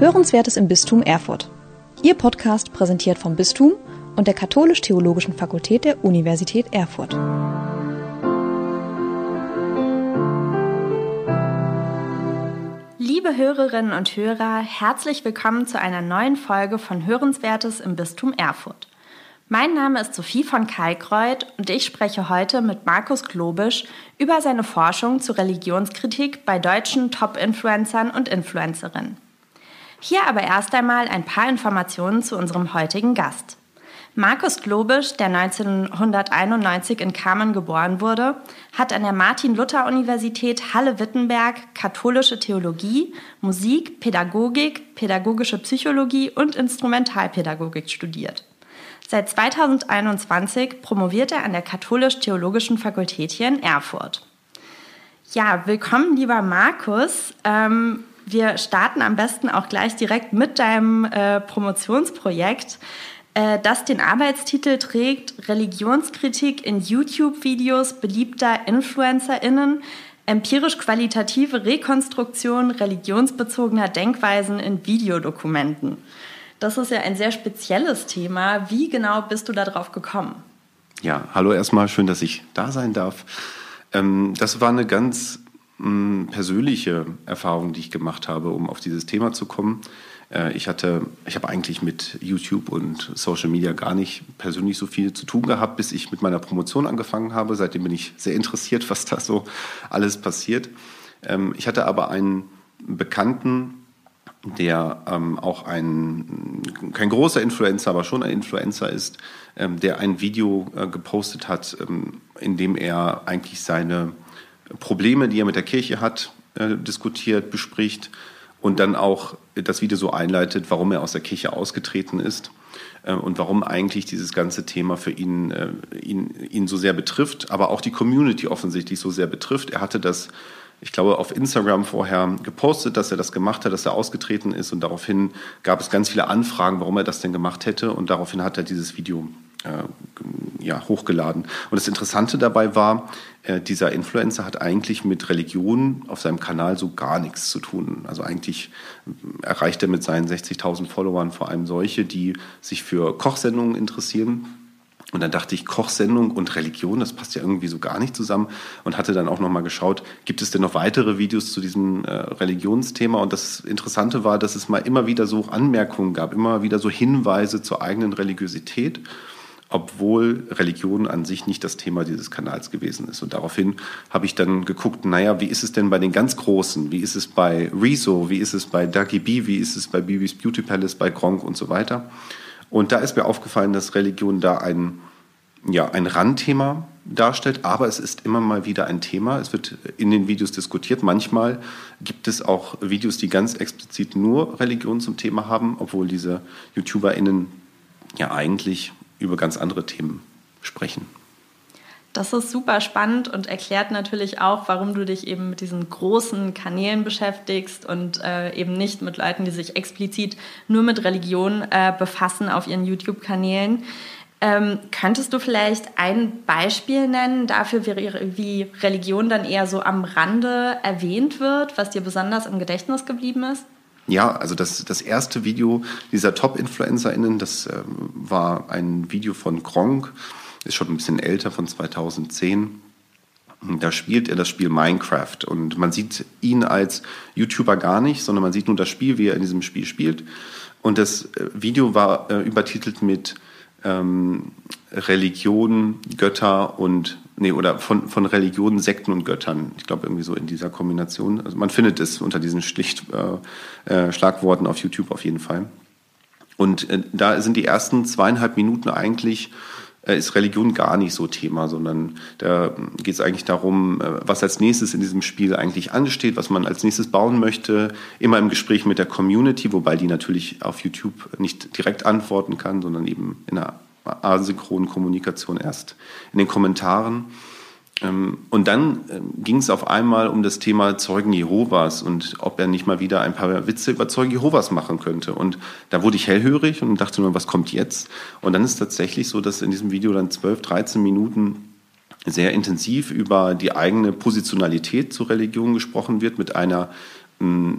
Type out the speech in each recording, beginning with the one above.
Hörenswertes im Bistum Erfurt. Ihr Podcast präsentiert vom Bistum und der Katholisch-Theologischen Fakultät der Universität Erfurt. Liebe Hörerinnen und Hörer, herzlich willkommen zu einer neuen Folge von Hörenswertes im Bistum Erfurt. Mein Name ist Sophie von Kalkreuth und ich spreche heute mit Markus Globisch über seine Forschung zur Religionskritik bei deutschen Top-Influencern und Influencerinnen. Hier aber erst einmal ein paar Informationen zu unserem heutigen Gast. Markus Globisch, der 1991 in Kamen geboren wurde, hat an der Martin-Luther-Universität Halle-Wittenberg katholische Theologie, Musik, Pädagogik, pädagogische Psychologie und Instrumentalpädagogik studiert. Seit 2021 promoviert er an der Katholisch-Theologischen Fakultät hier in Erfurt. Ja, willkommen, lieber Markus. Ähm, wir starten am besten auch gleich direkt mit deinem äh, Promotionsprojekt, äh, das den Arbeitstitel trägt Religionskritik in YouTube-Videos beliebter InfluencerInnen, empirisch-qualitative Rekonstruktion religionsbezogener Denkweisen in Videodokumenten. Das ist ja ein sehr spezielles Thema. Wie genau bist du darauf gekommen? Ja, hallo erstmal, schön, dass ich da sein darf. Ähm, das war eine ganz mh, persönliche Erfahrung, die ich gemacht habe, um auf dieses Thema zu kommen. Äh, ich hatte, ich habe eigentlich mit YouTube und Social Media gar nicht persönlich so viel zu tun gehabt, bis ich mit meiner Promotion angefangen habe. Seitdem bin ich sehr interessiert, was da so alles passiert. Ähm, ich hatte aber einen Bekannten, der ähm, auch ein, kein großer Influencer, aber schon ein Influencer ist, ähm, der ein Video äh, gepostet hat, in dem er eigentlich seine Probleme, die er mit der Kirche hat, äh, diskutiert, bespricht und dann auch das Video so einleitet, warum er aus der Kirche ausgetreten ist äh, und warum eigentlich dieses ganze Thema für ihn, äh, ihn, ihn so sehr betrifft, aber auch die Community offensichtlich so sehr betrifft. Er hatte das ich glaube, auf Instagram vorher gepostet, dass er das gemacht hat, dass er ausgetreten ist. Und daraufhin gab es ganz viele Anfragen, warum er das denn gemacht hätte. Und daraufhin hat er dieses Video ja, hochgeladen. Und das Interessante dabei war, äh, dieser Influencer hat eigentlich mit Religion auf seinem Kanal so gar nichts zu tun. Also eigentlich erreicht er mit seinen 60.000 Followern vor allem solche, die sich für Kochsendungen interessieren und dann dachte ich, Kochsendung und Religion, das passt ja irgendwie so gar nicht zusammen. Und hatte dann auch nochmal geschaut, gibt es denn noch weitere Videos zu diesem äh, Religionsthema? Und das Interessante war, dass es mal immer wieder so Anmerkungen gab, immer wieder so Hinweise zur eigenen Religiosität, obwohl Religion an sich nicht das Thema dieses Kanals gewesen ist. Und daraufhin habe ich dann geguckt, naja, wie ist es denn bei den ganz Großen? Wie ist es bei Rezo? Wie ist es bei Ducky B? Wie ist es bei Bibis Beauty Palace, bei Gronk und so weiter? Und da ist mir aufgefallen, dass Religion da ein, ja, ein Randthema darstellt, aber es ist immer mal wieder ein Thema. Es wird in den Videos diskutiert. Manchmal gibt es auch Videos, die ganz explizit nur Religion zum Thema haben, obwohl diese YouTuberInnen ja eigentlich über ganz andere Themen sprechen. Das ist super spannend und erklärt natürlich auch, warum du dich eben mit diesen großen Kanälen beschäftigst und äh, eben nicht mit Leuten, die sich explizit nur mit Religion äh, befassen auf ihren YouTube-Kanälen. Ähm, könntest du vielleicht ein Beispiel nennen dafür, wie, wie Religion dann eher so am Rande erwähnt wird, was dir besonders im Gedächtnis geblieben ist? Ja, also das, das erste Video dieser Top-InfluencerInnen, das äh, war ein Video von Gronk ist schon ein bisschen älter, von 2010. Da spielt er das Spiel Minecraft und man sieht ihn als YouTuber gar nicht, sondern man sieht nur das Spiel, wie er in diesem Spiel spielt. Und das äh, Video war äh, übertitelt mit ähm, Religion, Götter und nee, oder von, von Religionen, Sekten und Göttern. Ich glaube, irgendwie so in dieser Kombination. Also man findet es unter diesen schlicht äh, äh, Schlagworten auf YouTube auf jeden Fall. Und äh, da sind die ersten zweieinhalb Minuten eigentlich äh, ist Religion gar nicht so Thema, sondern da geht es eigentlich darum, äh, was als nächstes in diesem Spiel eigentlich ansteht, was man als nächstes bauen möchte, immer im Gespräch mit der Community, wobei die natürlich auf YouTube nicht direkt antworten kann, sondern eben in einer asynchronen Kommunikation erst in den Kommentaren. Ähm, und dann ähm, ging es auf einmal um das Thema Zeugen Jehovas und ob er nicht mal wieder ein paar Witze über Zeugen Jehovas machen könnte. Und da wurde ich hellhörig und dachte nur, was kommt jetzt? Und dann ist es tatsächlich so, dass in diesem Video dann 12, 13 Minuten sehr intensiv über die eigene Positionalität zur Religion gesprochen wird, mit einer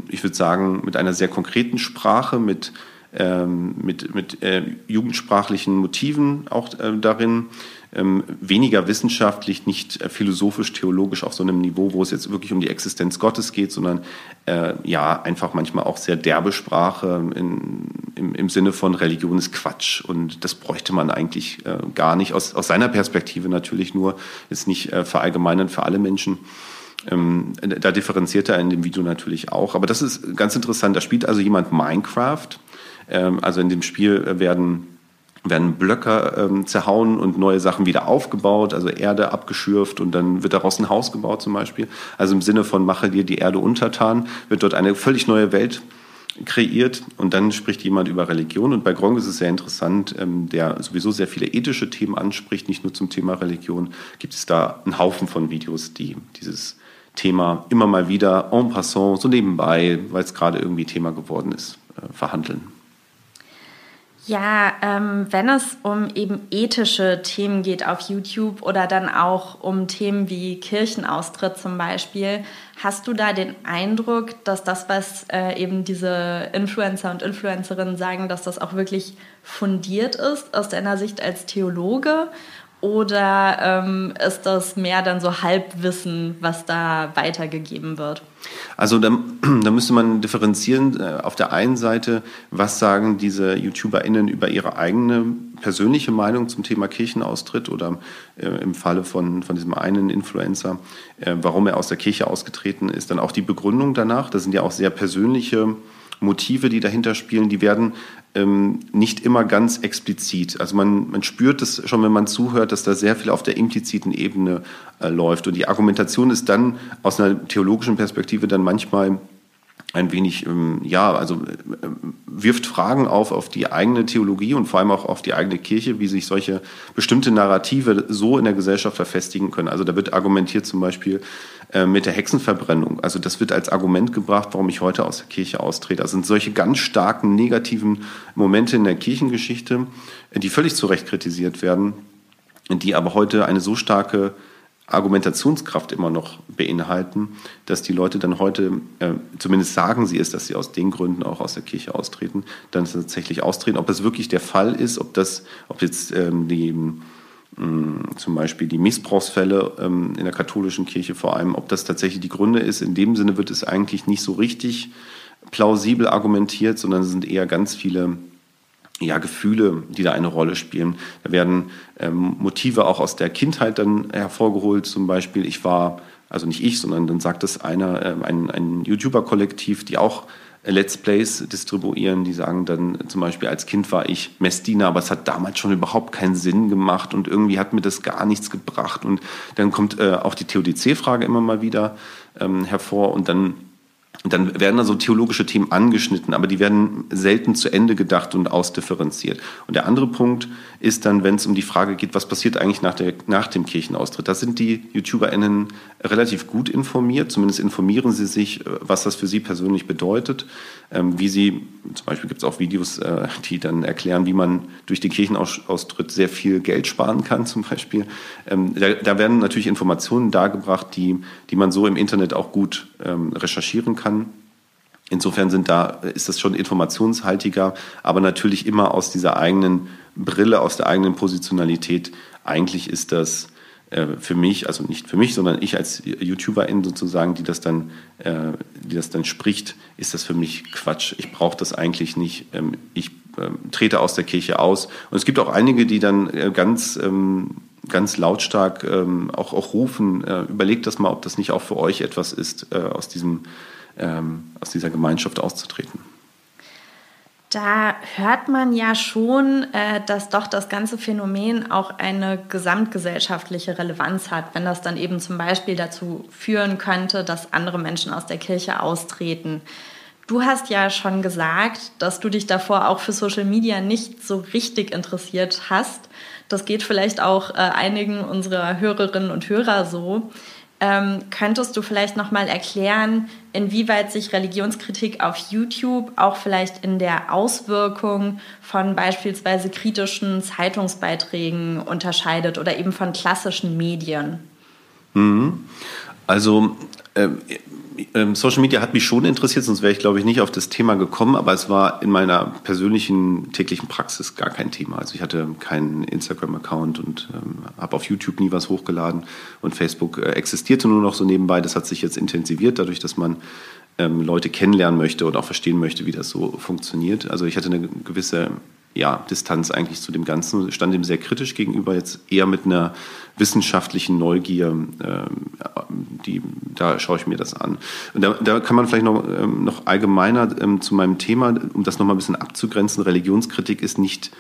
ich würde sagen, mit einer sehr konkreten Sprache, mit, ähm, mit, mit äh, jugendsprachlichen Motiven auch äh, darin, ähm, weniger wissenschaftlich, nicht äh, philosophisch, theologisch auf so einem Niveau, wo es jetzt wirklich um die Existenz Gottes geht, sondern äh, ja, einfach manchmal auch sehr derbe Sprache in, im, im Sinne von Religion ist Quatsch und das bräuchte man eigentlich äh, gar nicht, aus, aus seiner Perspektive natürlich nur, ist nicht äh, verallgemeinern für alle Menschen. Ähm, da differenziert er in dem Video natürlich auch. Aber das ist ganz interessant. Da spielt also jemand Minecraft. Ähm, also in dem Spiel werden werden Blöcke ähm, zerhauen und neue Sachen wieder aufgebaut, also Erde abgeschürft und dann wird daraus ein Haus gebaut zum Beispiel. Also im Sinne von mache dir die Erde untertan, wird dort eine völlig neue Welt kreiert und dann spricht jemand über Religion und bei Gronk ist es sehr interessant, ähm, der sowieso sehr viele ethische Themen anspricht, nicht nur zum Thema Religion, gibt es da einen Haufen von Videos, die dieses Thema immer mal wieder en passant, so nebenbei, weil es gerade irgendwie Thema geworden ist, äh, verhandeln. Ja, ähm, wenn es um eben ethische Themen geht auf YouTube oder dann auch um Themen wie Kirchenaustritt zum Beispiel, hast du da den Eindruck, dass das, was äh, eben diese Influencer und Influencerinnen sagen, dass das auch wirklich fundiert ist aus deiner Sicht als Theologe? Oder ähm, ist das mehr dann so Halbwissen, was da weitergegeben wird? Also da, da müsste man differenzieren. Äh, auf der einen Seite, was sagen diese YouTuberInnen über ihre eigene persönliche Meinung zum Thema Kirchenaustritt oder äh, im Falle von, von diesem einen Influencer, äh, warum er aus der Kirche ausgetreten ist, dann auch die Begründung danach. Das sind ja auch sehr persönliche Motive, die dahinter spielen, die werden ähm, nicht immer ganz explizit. Also man, man spürt es schon, wenn man zuhört, dass da sehr viel auf der impliziten Ebene äh, läuft. Und die Argumentation ist dann aus einer theologischen Perspektive dann manchmal ein wenig, ähm, ja, also äh, wirft Fragen auf auf die eigene Theologie und vor allem auch auf die eigene Kirche, wie sich solche bestimmte Narrative so in der Gesellschaft verfestigen können. Also da wird argumentiert zum Beispiel äh, mit der Hexenverbrennung. Also das wird als Argument gebracht, warum ich heute aus der Kirche austrete. Das sind solche ganz starken negativen Momente in der Kirchengeschichte, die völlig zu Recht kritisiert werden, die aber heute eine so starke Argumentationskraft immer noch beinhalten, dass die Leute dann heute, äh, zumindest sagen sie es, dass sie aus den Gründen auch aus der Kirche austreten, dann tatsächlich austreten. Ob das wirklich der Fall ist, ob das, ob jetzt ähm, die mm, zum Beispiel die Missbrauchsfälle ähm, in der katholischen Kirche vor allem, ob das tatsächlich die Gründe ist, in dem Sinne wird es eigentlich nicht so richtig plausibel argumentiert, sondern es sind eher ganz viele ja, Gefühle, die da eine Rolle spielen. Da werden ähm, Motive auch aus der Kindheit dann hervorgeholt. Zum Beispiel, ich war, also nicht ich, sondern dann sagt es einer, äh, ein, ein YouTuber-Kollektiv, die auch Let's Plays distribuieren, die sagen dann zum Beispiel, als Kind war ich Messdiener, aber es hat damals schon überhaupt keinen Sinn gemacht und irgendwie hat mir das gar nichts gebracht. Und dann kommt äh, auch die Theodizee-Frage immer mal wieder ähm, hervor und dann dann werden da so theologische Themen angeschnitten, aber die werden selten zu Ende gedacht und ausdifferenziert. Und der andere Punkt ist dann, wenn es um die Frage geht, was passiert eigentlich nach, der, nach dem Kirchenaustritt. Da sind die YouTuberInnen relativ gut informiert, zumindest informieren sie sich, äh, was das für sie persönlich bedeutet, ähm, wie sie, zum Beispiel gibt es auch Videos, äh, die dann erklären, wie man durch den Kirchenaustritt sehr viel Geld sparen kann, zum Beispiel. Ähm, da, werden natürlich Informationen dargebracht, die, die man so im Internet auch gut ähm, recherchieren kann kann. Insofern sind da, ist das schon informationshaltiger, aber natürlich immer aus dieser eigenen Brille, aus der eigenen Positionalität. Eigentlich ist das äh, für mich, also nicht für mich, sondern ich als YouTuberin sozusagen, die das dann, äh, die das dann spricht, ist das für mich Quatsch. Ich brauche das eigentlich nicht. Ähm, ich äh, trete aus der Kirche aus. Und es gibt auch einige, die dann äh, ganz ähm, ganz lautstark ähm, auch, auch rufen, äh, überlegt das mal, ob das nicht auch für euch etwas ist, äh, aus diesem ähm, aus dieser Gemeinschaft auszutreten. Da hört man ja schon, äh, dass doch das ganze Phänomen auch eine gesamtgesellschaftliche Relevanz hat, wenn das dann eben zum Beispiel dazu führen könnte, dass andere Menschen aus der Kirche austreten. Du hast ja schon gesagt, dass du dich davor auch für Social Media nicht so richtig interessiert hast. Das geht vielleicht auch äh, einigen unserer Hörerinnen und Hörer so. Ähm, könntest du vielleicht noch mal erklären, inwieweit sich Religionskritik auf YouTube auch vielleicht in der Auswirkung von beispielsweise kritischen Zeitungsbeiträgen unterscheidet oder eben von klassischen Medien? Mhm. Also äh, ähm, Social Media hat mich schon interessiert, sonst wäre ich, glaube ich, nicht auf das Thema gekommen, aber es war in meiner persönlichen täglichen Praxis gar kein Thema. Also ich hatte keinen Instagram-Account und ähm, habe auf YouTube nie was hochgeladen und Facebook äh, existierte nur noch so nebenbei. Das hat sich jetzt intensiviert, dadurch, dass man ähm, Leute kennenlernen möchte und auch verstehen möchte, wie das so funktioniert. Also ich hatte eine gewisse ja, Distanz eigentlich zu dem Ganzen, stand dem sehr kritisch gegenüber, jetzt eher mit einer wissenschaftlichen Neugier, äh, die, da schaue ich mir das an. Und da, da kann man vielleicht noch, ähm, noch allgemeiner ähm, zu meinem Thema, um das nochmal ein bisschen abzugrenzen, Religionskritik ist nicht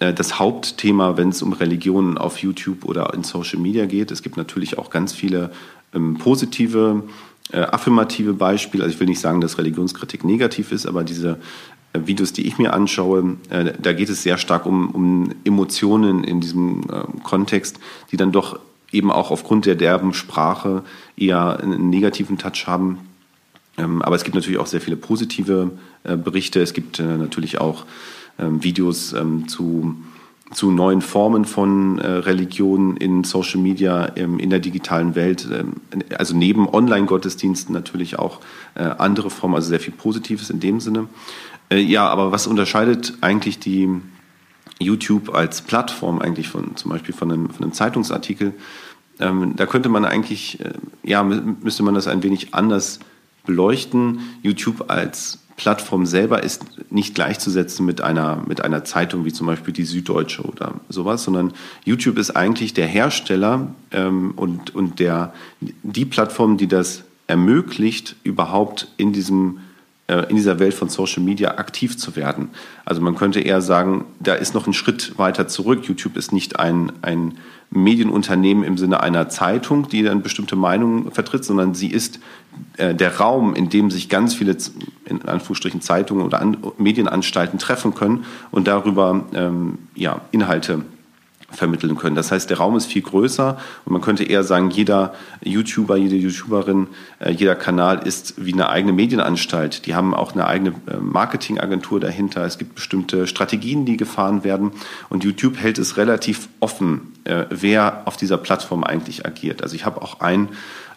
äh, das Hauptthema, wenn es um Religionen auf YouTube oder in Social Media geht. Es gibt natürlich auch ganz viele ähm, positive äh, affirmative Beispiele. Also ich will nicht sagen, dass Religionskritik negativ ist, aber diese Videos, die ich mir anschaue, äh, da geht es sehr stark um, um Emotionen in diesem äh, Kontext, die dann doch eben auch aufgrund der derben Sprache eher einen negativen Touch haben. Ähm, aber es gibt natürlich auch sehr viele positive äh, Berichte. Es gibt natürlich auch ähm, Videos ähm, zu, zu neuen Formen von Religion in Social Media, in der digitalen Welt. Also neben Online-Gottesdiensten natürlich auch andere Formen, also sehr viel Positives in dem Sinne. Äh, ja, aber was unterscheidet eigentlich die YouTube als Plattform eigentlich von zum Beispiel von einem, von einem Zeitungsartikel? Ähm, da könnte man eigentlich, äh, ja, müsste man das ein wenig anders beleuchten. YouTube als Plattform selber ist nicht gleichzusetzen mit einer, mit einer Zeitung wie zum Beispiel die Süddeutsche oder sowas, sondern YouTube ist eigentlich der Hersteller ähm, und, und der, die Plattform, die das ermöglicht, überhaupt in diesem äh, in dieser Welt von Social Media aktiv zu werden. Also man könnte eher sagen, da ist noch ein Schritt weiter zurück. YouTube ist nicht ein, ein Medienunternehmen im Sinne einer Zeitung, die dann bestimmte Meinungen vertritt, sondern sie ist äh, der Raum, in dem sich ganz viele in Anführungsstrichen Zeitungen oder Medienanstalten treffen können und darüber ähm, ja, Inhalte vermitteln können. Das heißt, der Raum ist viel größer und man könnte eher sagen, jeder YouTuber, jede YouTuberin, äh, jeder Kanal ist wie eine eigene Medienanstalt. Die haben auch eine eigene äh, Marketingagentur dahinter. Es gibt bestimmte Strategien, die gefahren werden und YouTube hält es relativ offen, äh, wer auf dieser Plattform eigentlich agiert. Also ich habe auch ein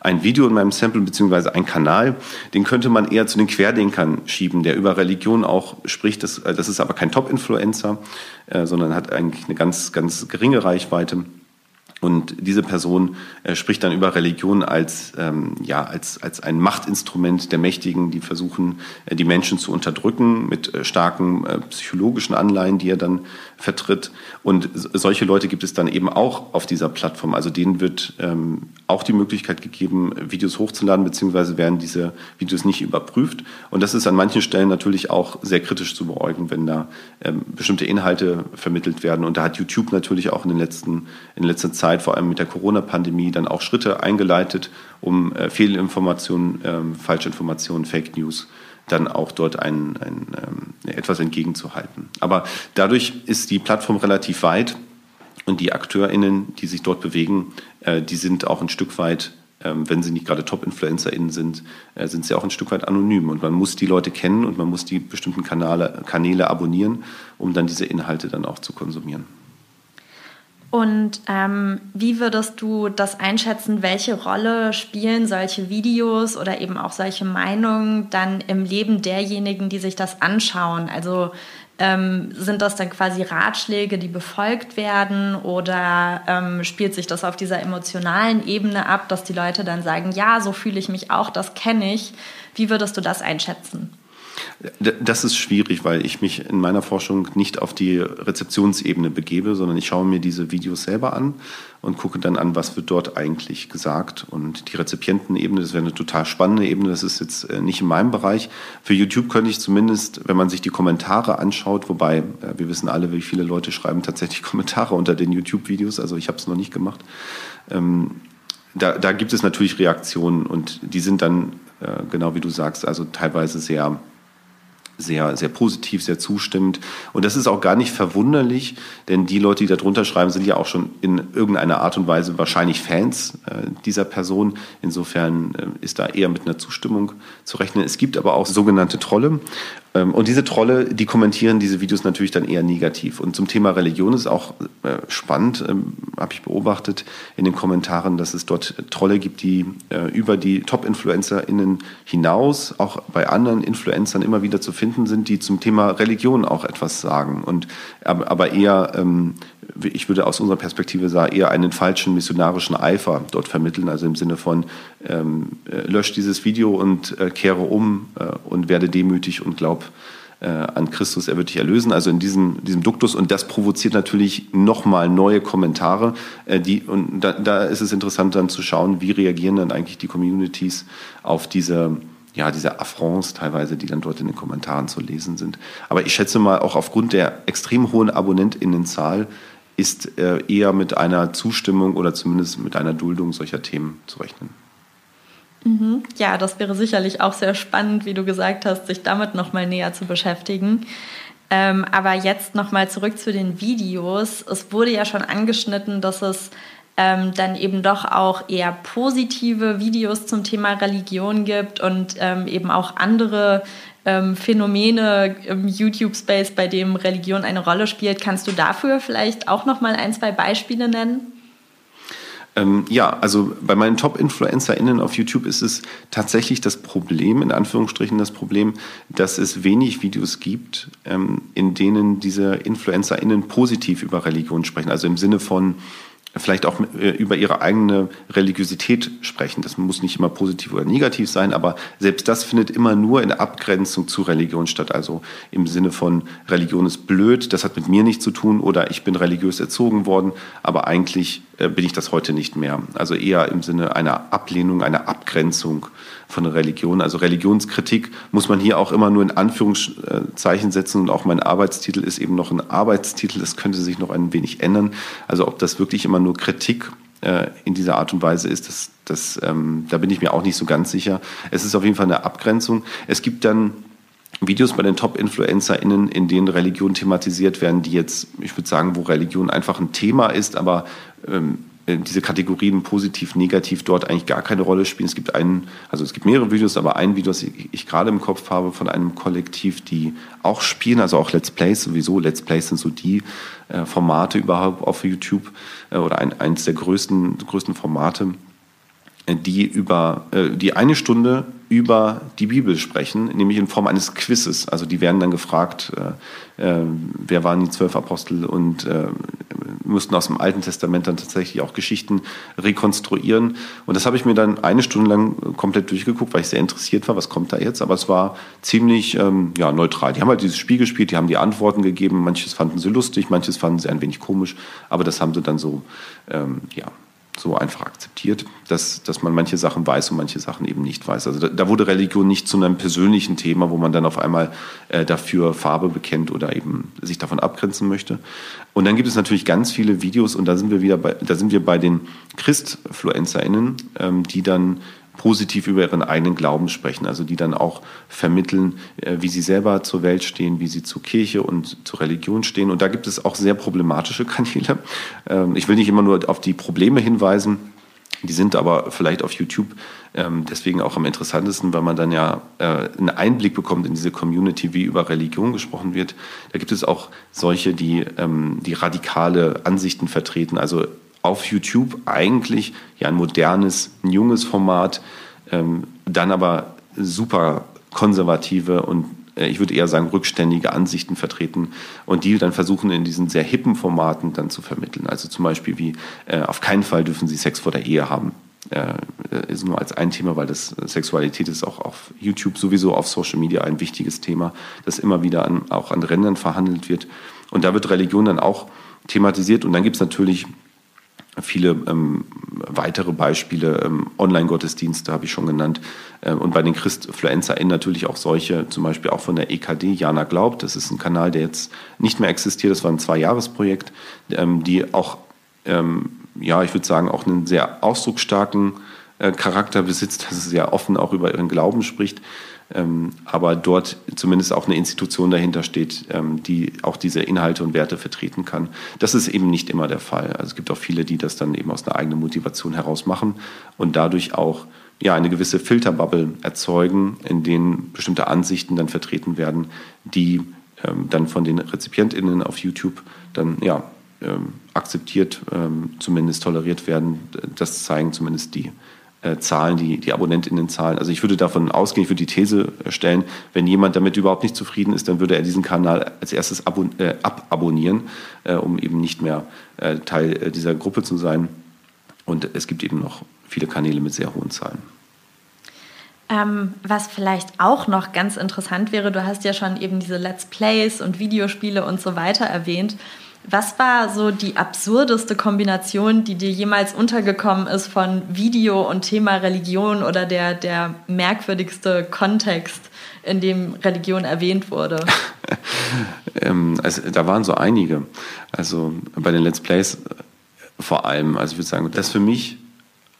ein Video in meinem Sample beziehungsweise ein Kanal, den könnte man eher zu den Querdenkern schieben, der über Religion auch spricht. Das, äh, das ist aber kein Top-Influencer, äh, sondern hat eigentlich eine ganz, ganz geringe Reichweite. Und diese Person äh, spricht dann über Religion als, ähm, ja, als, als ein Machtinstrument der Mächtigen, die versuchen, äh, die Menschen zu unterdrücken mit äh, starken äh, psychologischen Anleihen, die er dann vertritt. Und solche Leute gibt es dann eben auch auf dieser Plattform. Also denen wird ähm, auch die Möglichkeit gegeben, Videos hochzuladen, beziehungsweise werden diese Videos nicht überprüft. Und das ist an manchen Stellen natürlich auch sehr kritisch zu beäugen, wenn da ähm, bestimmte Inhalte vermittelt werden. Und da hat YouTube natürlich auch in, den letzten, in letzter Zeit vor allem mit der Corona-Pandemie, dann auch Schritte eingeleitet, um äh, Fehlinformationen, ähm, Falschinformationen, Fake News dann auch dort ein, ein, ähm, etwas entgegenzuhalten. Aber dadurch ist die Plattform relativ weit und die AkteurInnen, die sich dort bewegen, äh, die sind auch ein Stück weit ähm, wenn sie nicht gerade Top-InfluencerInnen sind, äh, sind sie auch ein Stück weit anonym. Und man muss die Leute kennen und man muss die bestimmten Kanäle, Kanäle abonnieren, um dann diese Inhalte dann auch zu konsumieren. Und ähm, wie würdest du das einschätzen, welche Rolle spielen solche Videos oder eben auch solche Meinungen dann im Leben derjenigen, die sich das anschauen? Also ähm, sind das dann quasi Ratschläge, die befolgt werden oder ähm, spielt sich das auf dieser emotionalen Ebene ab, dass die Leute dann sagen, ja, so fühle ich mich auch, das kenne ich. Wie würdest du das einschätzen? Das ist schwierig, weil ich mich in meiner Forschung nicht auf die Rezeptionsebene begebe, sondern ich schaue mir diese Videos selber an und gucke dann an, was wird dort eigentlich gesagt. Und die Rezipientenebene, das wäre eine total spannende Ebene, das ist jetzt äh, nicht in meinem Bereich. Für YouTube könnte ich zumindest, wenn man sich die Kommentare anschaut, wobei äh, wir wissen alle, wie viele Leute schreiben tatsächlich Kommentare unter den YouTube-Videos, also ich habe es noch nicht gemacht. Ähm, da, da gibt es natürlich Reaktionen und die sind dann, äh, genau wie du sagst, also teilweise sehr sehr, sehr positiv, sehr zustimmend. Und das ist auch gar nicht verwunderlich, denn die Leute, die da drunter schreiben, sind ja auch schon in irgendeiner Art und Weise wahrscheinlich Fans äh, dieser Person. Insofern äh, ist da eher mit einer Zustimmung zu rechnen. Es gibt aber auch sogenannte Trolle. Ähm, und diese Trolle, die kommentieren diese Videos natürlich dann eher negativ. Und zum Thema Religion ist auch äh, spannend, ähm, habe ich beobachtet in den Kommentaren, dass es dort Trolle gibt, die äh, über die Top-InfluencerInnen hinaus auch bei anderen Influencern immer wieder zu finden sind, die zum Thema Religion auch etwas sagen. Und aber eher ähm, ich würde aus unserer Perspektive sagen, eher einen falschen missionarischen Eifer dort vermitteln, also im Sinne von ähm, äh, lösch dieses Video und äh, kehre um äh, und werde demütig und glaub äh, an Christus, er wird dich erlösen. Also in diesem, diesem Duktus und das provoziert natürlich nochmal neue Kommentare. Äh, die, und da, da ist es interessant dann zu schauen, wie reagieren dann eigentlich die Communities auf diese ja, diese Affronts teilweise, die dann dort in den Kommentaren zu lesen sind. Aber ich schätze mal, auch aufgrund der extrem hohen AbonnentInnenzahl ist äh, eher mit einer Zustimmung oder zumindest mit einer Duldung solcher Themen zu rechnen. Mhm. Ja, das wäre sicherlich auch sehr spannend, wie du gesagt hast, sich damit nochmal näher zu beschäftigen. Ähm, aber jetzt nochmal zurück zu den Videos. Es wurde ja schon angeschnitten, dass es ähm, dann eben doch auch eher positive Videos zum Thema Religion gibt und ähm, eben auch andere ähm, Phänomene im YouTube-Space, bei dem Religion eine Rolle spielt. Kannst du dafür vielleicht auch noch mal ein, zwei Beispiele nennen? Ähm, ja, also bei meinen Top-InfluencerInnen auf YouTube ist es tatsächlich das Problem, in Anführungsstrichen das Problem, dass es wenig Videos gibt, ähm, in denen diese InfluencerInnen positiv über Religion sprechen. Also im Sinne von, vielleicht auch äh, über ihre eigene Religiosität sprechen. Das muss nicht immer positiv oder negativ sein, aber selbst das findet immer nur in Abgrenzung zu Religion statt. Also im Sinne von Religion ist blöd, das hat mit mir nichts zu tun oder ich bin religiös erzogen worden, aber eigentlich bin ich das heute nicht mehr. Also eher im Sinne einer Ablehnung, einer Abgrenzung von Religion. Also Religionskritik muss man hier auch immer nur in Anführungszeichen setzen und auch mein Arbeitstitel ist eben noch ein Arbeitstitel, das könnte sich noch ein wenig ändern. Also ob das wirklich immer nur Kritik äh, in dieser Art und Weise ist, das, das, ähm, da bin ich mir auch nicht so ganz sicher. Es ist auf jeden Fall eine Abgrenzung. Es gibt dann Videos bei den Top-InfluencerInnen, in denen Religion thematisiert werden, die jetzt, ich würde sagen, wo Religion einfach ein Thema ist, aber ähm, äh, diese Kategorien positiv, negativ dort eigentlich gar keine Rolle spielen. Es gibt einen, also es gibt mehrere Videos, aber ein Video, das ich, ich gerade im Kopf habe von einem Kollektiv, die auch spielen, also auch Let's Plays sowieso. Let's Plays sind so die äh, Formate überhaupt auf YouTube äh, oder ein, eines der größten, größten Formate die über äh, die eine Stunde über die Bibel sprechen, nämlich in Form eines Quizzes. Also die werden dann gefragt, äh, äh, wer waren die zwölf Apostel und äh, mussten aus dem Alten Testament dann tatsächlich auch Geschichten rekonstruieren. Und das habe ich mir dann eine Stunde lang komplett durchgeguckt, weil ich sehr interessiert war, was kommt da jetzt. Aber es war ziemlich ähm, ja, neutral. Die haben halt dieses Spiel gespielt, die haben die Antworten gegeben. Manches fanden sie lustig, manches fanden sie ein wenig komisch. Aber das haben sie dann so ähm, ja, so einfach akzeptiert, dass, dass man manche Sachen weiß und manche Sachen eben nicht weiß. Also da, da wurde Religion nicht zu einem persönlichen Thema, wo man dann auf einmal äh, dafür Farbe bekennt oder eben sich davon abgrenzen möchte. Und dann gibt es natürlich ganz viele Videos und da sind wir wieder bei, da sind wir bei den ChristfluencerInnen, ähm, die dann positiv über ihren eigenen Glauben sprechen, also die dann auch vermitteln, äh, wie sie selber zur Welt stehen, wie sie zur Kirche und zur Religion stehen. Und da gibt es auch sehr problematische Kanäle. Ähm, ich will nicht immer nur auf die Probleme hinweisen, die sind aber vielleicht auf YouTube ähm, deswegen auch am interessantesten, weil man dann ja äh, einen Einblick bekommt in diese Community, wie über Religion gesprochen wird. Da gibt es auch solche, die, ähm, die radikale Ansichten vertreten, also auf YouTube eigentlich ja ein modernes, ein junges Format, ähm, dann aber super konservative und äh, ich würde eher sagen rückständige Ansichten vertreten und die dann versuchen in diesen sehr hippen Formaten dann zu vermitteln. Also zum Beispiel wie äh, auf keinen Fall dürfen sie Sex vor der Ehe haben. Äh, ist nur als ein Thema, weil das Sexualität ist auch auf YouTube sowieso auf Social Media ein wichtiges Thema, das immer wieder an, auch an Rändern verhandelt wird. Und da wird Religion dann auch thematisiert. Und dann gibt es natürlich viele ähm, weitere Beispiele, ähm, Online-Gottesdienste habe ich schon genannt. Ähm, und bei den ChristfluencerInnen natürlich auch solche, zum Beispiel auch von der EKD, Jana Glaubt. Das ist ein Kanal, der jetzt nicht mehr existiert. Das war ein Zwei-Jahres-Projekt, ähm, die auch, ähm, ja, ich würde sagen, auch einen sehr ausdrucksstarken äh, Charakter besitzt, dass es sehr offen auch über ihren Glauben spricht aber dort zumindest auch eine Institution dahinter steht, ähm, die auch diese Inhalte und Werte vertreten kann. Das ist eben nicht immer der Fall. Also es gibt auch viele, die das dann eben aus einer eigenen Motivation heraus machen und dadurch auch ja, eine gewisse Filterbubble erzeugen, in denen bestimmte Ansichten dann vertreten werden, die ähm, dann von den RezipientInnen auf YouTube dann ja, ähm, akzeptiert, ähm, zumindest toleriert werden. Das zeigen zumindest die äh, Zahlen, die, die AbonnentInnen-Zahlen. Also ich würde davon ausgehen, ich würde die These stellen, wenn jemand damit überhaupt nicht zufrieden ist, dann würde er diesen Kanal als erstes abon äh, ababonnieren, äh, um eben nicht mehr äh, Teil äh, dieser Gruppe zu sein. Und es gibt eben noch viele Kanäle mit sehr hohen Zahlen. Ähm, was vielleicht auch noch ganz interessant wäre, du hast ja schon eben diese Let's Plays und Videospiele und so weiter erwähnt. Was war so die absurdeste Kombination, die dir jemals untergekommen ist von Video und Thema Religion oder der, der merkwürdigste Kontext, in dem Religion erwähnt wurde? ähm, also, da waren so einige. Also bei den Let's Plays vor allem. Also ich würde sagen, das für mich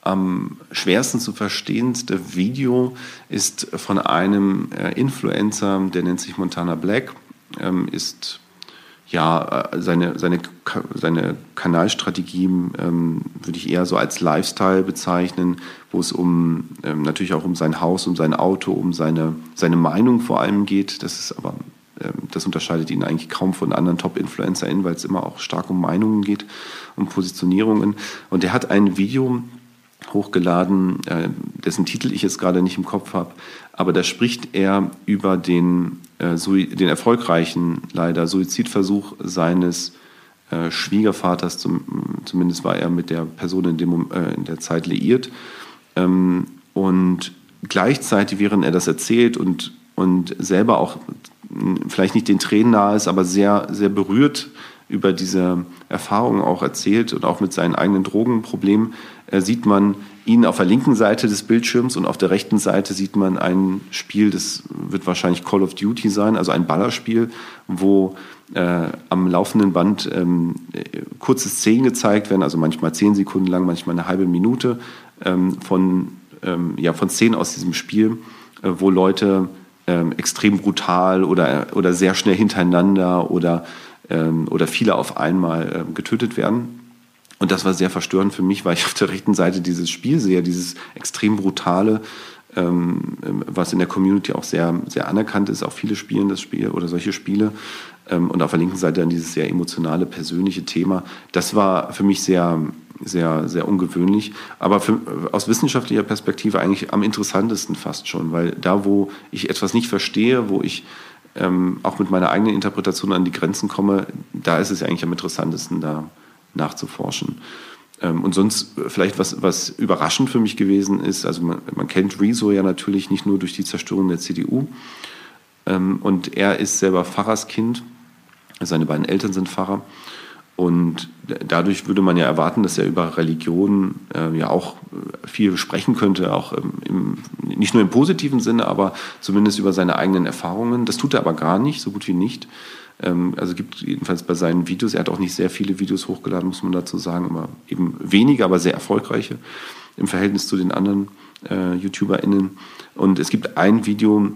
am schwersten zu verstehendste Video ist von einem äh, Influencer, der nennt sich Montana Black, ähm, ist ja äh, seine, seine, seine Kanalstrategie ähm, würde ich eher so als Lifestyle bezeichnen, wo es um ähm, natürlich auch um sein Haus, um sein Auto, um seine, seine Meinung vor allem geht. Das ist aber das unterscheidet ihn eigentlich kaum von anderen Top-InfluencerInnen, weil es immer auch stark um Meinungen geht, um Positionierungen. Und er hat ein Video hochgeladen, äh, dessen Titel ich jetzt gerade nicht im Kopf habe, aber da spricht er über den, äh, den erfolgreichen, leider, Suizidversuch seines äh, Schwiegervaters, zum, zumindest war er mit der Person in, dem, in der Zeit liiert. Ähm, und gleichzeitig, während er das erzählt und, und selber auch vielleicht nicht den Tränen nahe ist, aber sehr, sehr berührt über diese Erfahrungen auch erzählt und auch mit seinen eigenen Drogenproblemen, äh, sieht man ihn auf der linken Seite des Bildschirms und auf der rechten Seite sieht man ein Spiel, das wird wahrscheinlich Call of Duty sein, also ein Ballerspiel, wo äh, am laufenden Band ähm, kurze Szenen gezeigt werden, also manchmal zehn Sekunden lang, manchmal eine halbe Minute ähm, von, ähm, ja, von Szenen aus diesem Spiel, äh, wo Leute ähm, extrem brutal oder, oder sehr schnell hintereinander oder, ähm, oder viele auf einmal ähm, getötet werden. Und das war sehr verstörend für mich, weil ich auf der rechten Seite dieses Spiel sehe, dieses extrem brutale, ähm, was in der Community auch sehr, sehr anerkannt ist. Auch viele spielen das Spiel oder solche Spiele. Und auf der linken Seite dann dieses sehr emotionale, persönliche Thema. Das war für mich sehr, sehr, sehr ungewöhnlich. Aber für, aus wissenschaftlicher Perspektive eigentlich am interessantesten fast schon, weil da, wo ich etwas nicht verstehe, wo ich ähm, auch mit meiner eigenen Interpretation an die Grenzen komme, da ist es eigentlich am interessantesten, da nachzuforschen. Ähm, und sonst vielleicht was, was überraschend für mich gewesen ist, also man, man kennt Rezo ja natürlich nicht nur durch die Zerstörung der CDU. Ähm, und er ist selber Pfarrerskind, seine beiden Eltern sind Pfarrer. Und dadurch würde man ja erwarten, dass er über Religion äh, ja auch äh, viel sprechen könnte, auch ähm, im, nicht nur im positiven Sinne, aber zumindest über seine eigenen Erfahrungen. Das tut er aber gar nicht, so gut wie nicht. Ähm, also gibt jedenfalls bei seinen Videos, er hat auch nicht sehr viele Videos hochgeladen, muss man dazu sagen, aber eben wenige, aber sehr erfolgreiche im Verhältnis zu den anderen äh, YouTuberInnen. Und es gibt ein Video,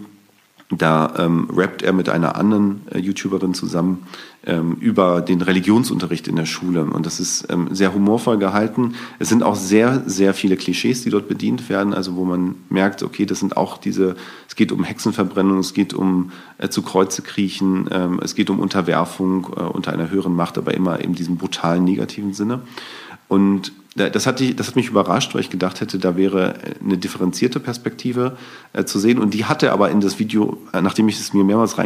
da ähm, rappt er mit einer anderen äh, YouTuberin zusammen ähm, über den Religionsunterricht in der Schule. Und das ist ähm, sehr humorvoll gehalten. Es sind auch sehr, sehr viele Klischees, die dort bedient werden, also wo man merkt, okay, das sind auch diese, es geht um Hexenverbrennung, es geht um äh, zu Kreuze kriechen, ähm, es geht um Unterwerfung äh, unter einer höheren Macht, aber immer in diesem brutalen negativen Sinne. Und das hat, die, das hat mich überrascht, weil ich gedacht hätte, da wäre eine differenzierte Perspektive äh, zu sehen. Und die hatte aber in das Video, äh, nachdem ich es mir mehrmals äh,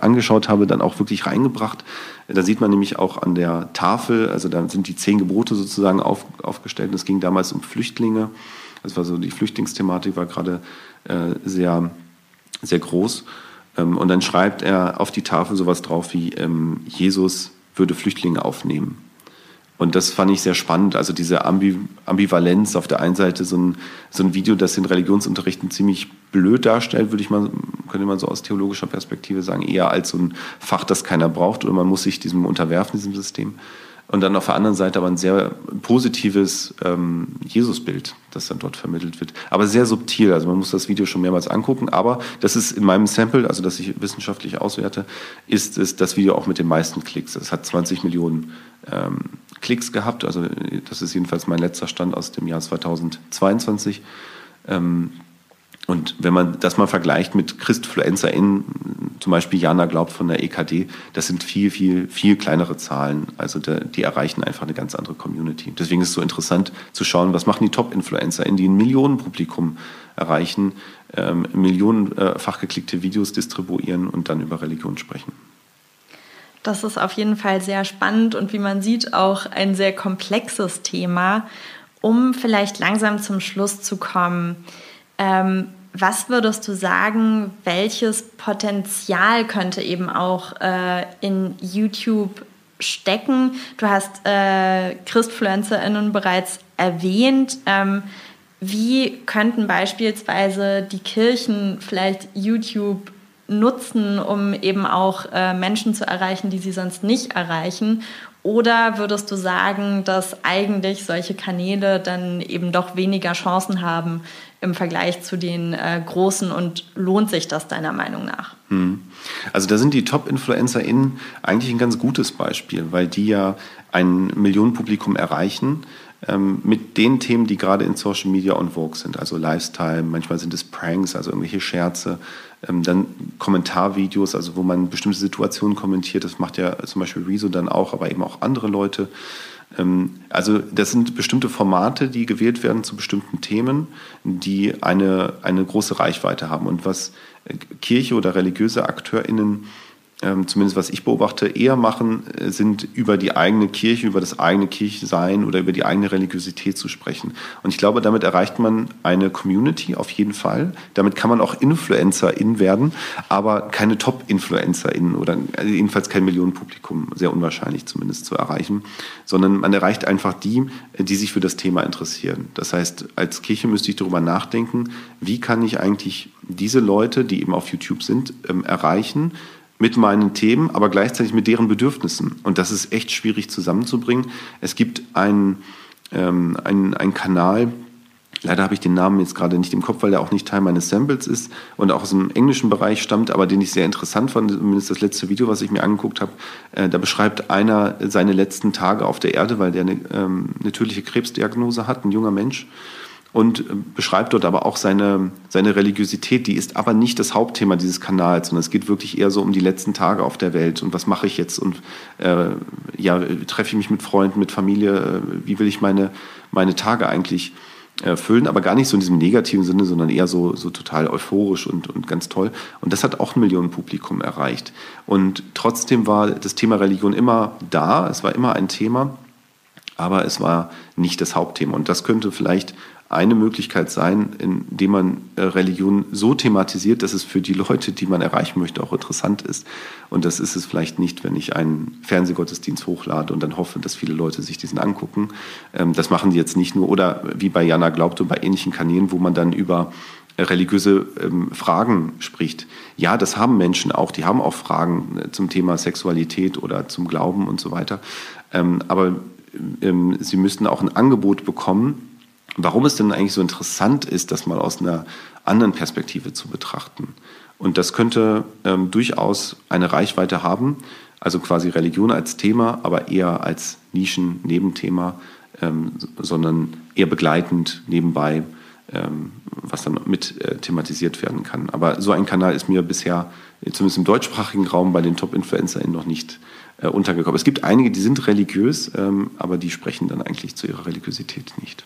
angeschaut habe, dann auch wirklich reingebracht. Da sieht man nämlich auch an der Tafel, also da sind die zehn Gebote sozusagen auf, aufgestellt. Es ging damals um Flüchtlinge. Das war so die Flüchtlingsthematik war gerade äh, sehr, sehr groß. Ähm, und dann schreibt er auf die Tafel sowas drauf wie ähm, Jesus würde Flüchtlinge aufnehmen. Und das fand ich sehr spannend. Also diese Ambivalenz auf der einen Seite so ein, so ein Video, das den Religionsunterrichten ziemlich blöd darstellt, würde ich mal, könnte man so aus theologischer Perspektive sagen, eher als so ein Fach, das keiner braucht oder man muss sich diesem unterwerfen, diesem System. Und dann auf der anderen Seite aber ein sehr positives ähm, Jesusbild, das dann dort vermittelt wird. Aber sehr subtil, also man muss das Video schon mehrmals angucken. Aber das ist in meinem Sample, also das ich wissenschaftlich auswerte, ist es das Video auch mit den meisten Klicks. Es hat 20 Millionen ähm, Klicks gehabt. Also das ist jedenfalls mein letzter Stand aus dem Jahr 2022. Ähm, und wenn man das mal vergleicht mit ChristfluencerInnen, zum Beispiel Jana Glaubt von der EKD, das sind viel, viel, viel kleinere Zahlen. Also die erreichen einfach eine ganz andere Community. Deswegen ist es so interessant zu schauen, was machen die Top-InfluencerInnen, die ein Millionenpublikum erreichen, ähm, millionenfach geklickte Videos distribuieren und dann über Religion sprechen. Das ist auf jeden Fall sehr spannend und wie man sieht auch ein sehr komplexes Thema. Um vielleicht langsam zum Schluss zu kommen, ähm, was würdest du sagen, welches Potenzial könnte eben auch äh, in YouTube stecken? Du hast äh, ChristfluencerInnen bereits erwähnt. Ähm, wie könnten beispielsweise die Kirchen vielleicht YouTube nutzen, um eben auch äh, Menschen zu erreichen, die sie sonst nicht erreichen? Oder würdest du sagen, dass eigentlich solche Kanäle dann eben doch weniger Chancen haben im Vergleich zu den äh, großen und lohnt sich das deiner Meinung nach? Hm. Also da sind die Top-InfluencerInnen eigentlich ein ganz gutes Beispiel, weil die ja ein Millionenpublikum erreichen ähm, mit den Themen, die gerade in Social Media on Vogue sind, also Lifestyle, manchmal sind es Pranks, also irgendwelche Scherze, ähm, dann Kommentarvideos, also wo man bestimmte Situationen kommentiert, das macht ja zum Beispiel Rezo dann auch, aber eben auch andere Leute. Ähm, also das sind bestimmte Formate, die gewählt werden zu bestimmten Themen, die eine, eine große Reichweite haben. Und was äh, Kirche oder religiöse AkteurInnen zumindest was ich beobachte, eher machen, äh, sind über die eigene Kirche, über das eigene Kirchsein oder über die eigene Religiosität zu sprechen. Und ich glaube, damit erreicht man eine Community auf jeden Fall. Damit kann man auch InfluencerIn werden, aber keine Top-InfluencerIn oder also jedenfalls kein Millionenpublikum, sehr unwahrscheinlich zumindest zu erreichen, sondern man erreicht einfach die, die sich für das Thema interessieren. Das heißt, als Kirche müsste ich darüber nachdenken, wie kann ich eigentlich diese Leute, die eben auf YouTube sind, ähm, erreichen, mit meinen Themen, aber gleichzeitig mit deren Bedürfnissen. Und das ist echt schwierig zusammenzubringen. Es gibt einen, ähm, einen, einen Kanal, leider habe ich den Namen jetzt gerade nicht im Kopf, weil der auch nicht Teil meines Samples ist und auch aus dem englischen Bereich stammt, aber den ich sehr interessant fand, zumindest das letzte Video, was ich mir angeguckt habe. Äh, da beschreibt einer seine letzten Tage auf der Erde, weil der eine, ähm, eine tödliche Krebsdiagnose hat, ein junger Mensch und äh, beschreibt dort aber auch seine, seine Religiosität. Die ist aber nicht das Hauptthema dieses Kanals, sondern es geht wirklich eher so um die letzten Tage auf der Welt und was mache ich jetzt und äh, ja, treffe ich mich mit Freunden, mit Familie, äh, wie will ich meine, meine Tage eigentlich erfüllen, aber gar nicht so in diesem negativen Sinne, sondern eher so, so total euphorisch und, und ganz toll. Und das hat auch ein Millionenpublikum erreicht. Und trotzdem war das Thema Religion immer da, es war immer ein Thema, aber es war nicht das Hauptthema. Und das könnte vielleicht eine Möglichkeit sein, indem man äh, Religion so thematisiert, dass es für die Leute, die man erreichen möchte, auch interessant ist. Und das ist es vielleicht nicht, wenn ich einen Fernsehgottesdienst hochlade und dann hoffe, dass viele Leute sich diesen angucken. Ähm, das machen die jetzt nicht nur. Oder wie bei Jana Glaubt und bei ähnlichen Kanälen, wo man dann über äh, religiöse ähm, Fragen spricht. Ja, das haben Menschen auch. Die haben auch Fragen äh, zum Thema Sexualität oder zum Glauben und so weiter. Ähm, aber sie müssten auch ein Angebot bekommen, warum es denn eigentlich so interessant ist, das mal aus einer anderen Perspektive zu betrachten. Und das könnte ähm, durchaus eine Reichweite haben, also quasi Religion als Thema, aber eher als Nischen-Nebenthema, ähm, sondern eher begleitend nebenbei, ähm, was dann mit äh, thematisiert werden kann. Aber so ein Kanal ist mir bisher, zumindest im deutschsprachigen Raum, bei den Top-InfluencerInnen noch nicht äh, untergekommen. Es gibt einige, die sind religiös, ähm, aber die sprechen dann eigentlich zu ihrer Religiosität nicht.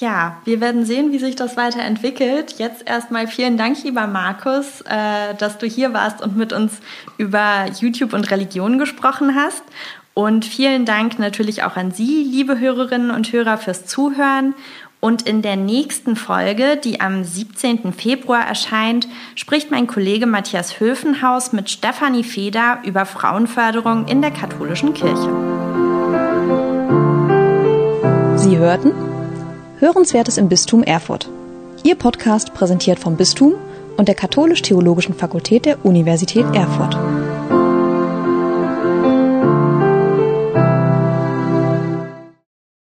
Ja, wir werden sehen, wie sich das weiterentwickelt. Jetzt erstmal vielen Dank, lieber Markus, äh, dass du hier warst und mit uns über YouTube und Religion gesprochen hast. Und vielen Dank natürlich auch an Sie, liebe Hörerinnen und Hörer, fürs Zuhören. Und in der nächsten Folge, die am 17. Februar erscheint, spricht mein Kollege Matthias Höfenhaus mit Stefanie Feder über Frauenförderung in der katholischen Kirche. Sie hörten Hörenswertes im Bistum Erfurt. Ihr Podcast präsentiert vom Bistum und der Katholisch-Theologischen Fakultät der Universität Erfurt.